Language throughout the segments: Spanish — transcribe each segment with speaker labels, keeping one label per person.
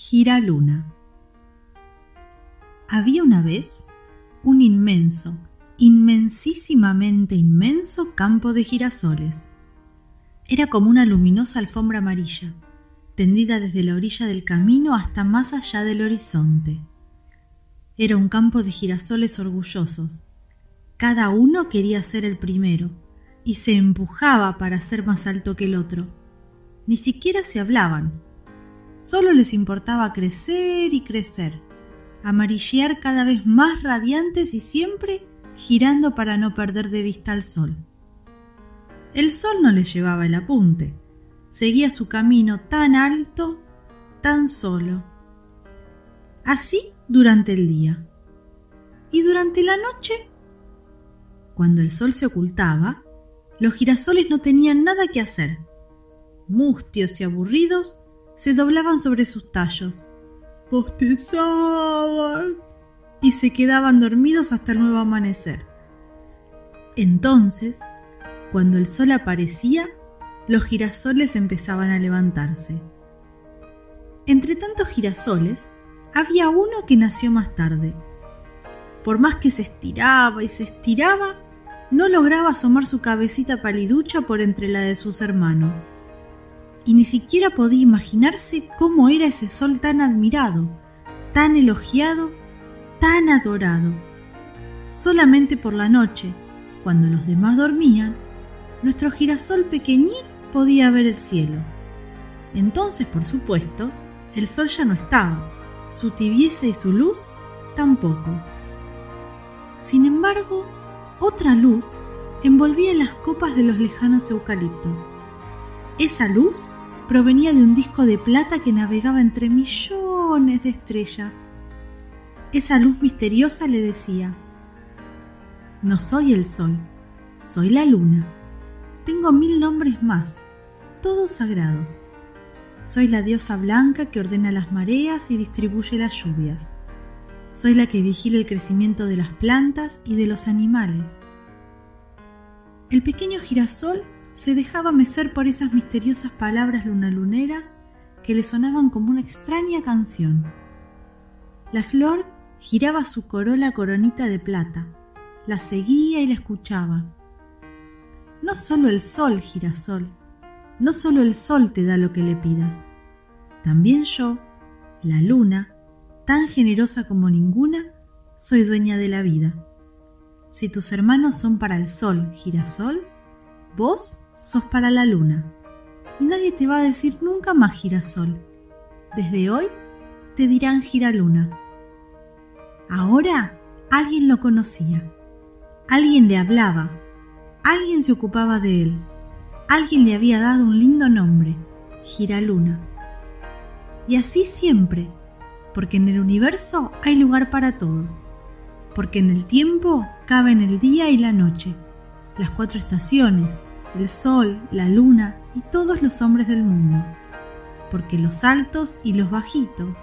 Speaker 1: Giraluna. Había una vez un inmenso, inmensísimamente inmenso campo de girasoles. Era como una luminosa alfombra amarilla, tendida desde la orilla del camino hasta más allá del horizonte. Era un campo de girasoles orgullosos. Cada uno quería ser el primero y se empujaba para ser más alto que el otro. Ni siquiera se hablaban, Solo les importaba crecer y crecer, amarillear cada vez más radiantes y siempre girando para no perder de vista al sol. El sol no les llevaba el apunte, seguía su camino tan alto, tan solo. Así durante el día. Y durante la noche, cuando el sol se ocultaba, los girasoles no tenían nada que hacer. Mustios y aburridos, se doblaban sobre sus tallos, bostezaban y se quedaban dormidos hasta el nuevo amanecer. Entonces, cuando el sol aparecía, los girasoles empezaban a levantarse. Entre tantos girasoles, había uno que nació más tarde. Por más que se estiraba y se estiraba, no lograba asomar su cabecita paliducha por entre la de sus hermanos y ni siquiera podía imaginarse cómo era ese sol tan admirado, tan elogiado, tan adorado. Solamente por la noche, cuando los demás dormían, nuestro girasol pequeñín podía ver el cielo. Entonces, por supuesto, el sol ya no estaba, su tibieza y su luz tampoco. Sin embargo, otra luz envolvía las copas de los lejanos eucaliptos. Esa luz provenía de un disco de plata que navegaba entre millones de estrellas. Esa luz misteriosa le decía, No soy el sol, soy la luna. Tengo mil nombres más, todos sagrados. Soy la diosa blanca que ordena las mareas y distribuye las lluvias. Soy la que vigila el crecimiento de las plantas y de los animales. El pequeño girasol se dejaba mecer por esas misteriosas palabras lunaluneras que le sonaban como una extraña canción. La flor giraba su corola coronita de plata, la seguía y la escuchaba. No solo el sol, girasol, no solo el sol te da lo que le pidas, también yo, la luna, tan generosa como ninguna, soy dueña de la vida. Si tus hermanos son para el sol, girasol, vos sos para la luna. Y nadie te va a decir nunca más girasol. Desde hoy te dirán giraluna. Ahora alguien lo conocía. Alguien le hablaba. Alguien se ocupaba de él. Alguien le había dado un lindo nombre, Giraluna. Y así siempre, porque en el universo hay lugar para todos, porque en el tiempo caben el día y la noche, las cuatro estaciones, el sol, la luna y todos los hombres del mundo, porque los altos y los bajitos,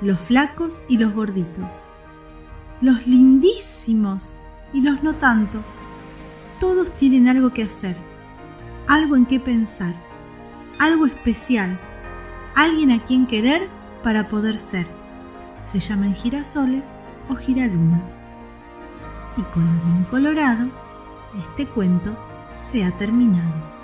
Speaker 1: los flacos y los gorditos, los lindísimos y los no tanto, todos tienen algo que hacer, algo en qué pensar, algo especial, alguien a quien querer para poder ser. Se llaman girasoles o giralunas. Y con bien colorado, este cuento se ha terminado.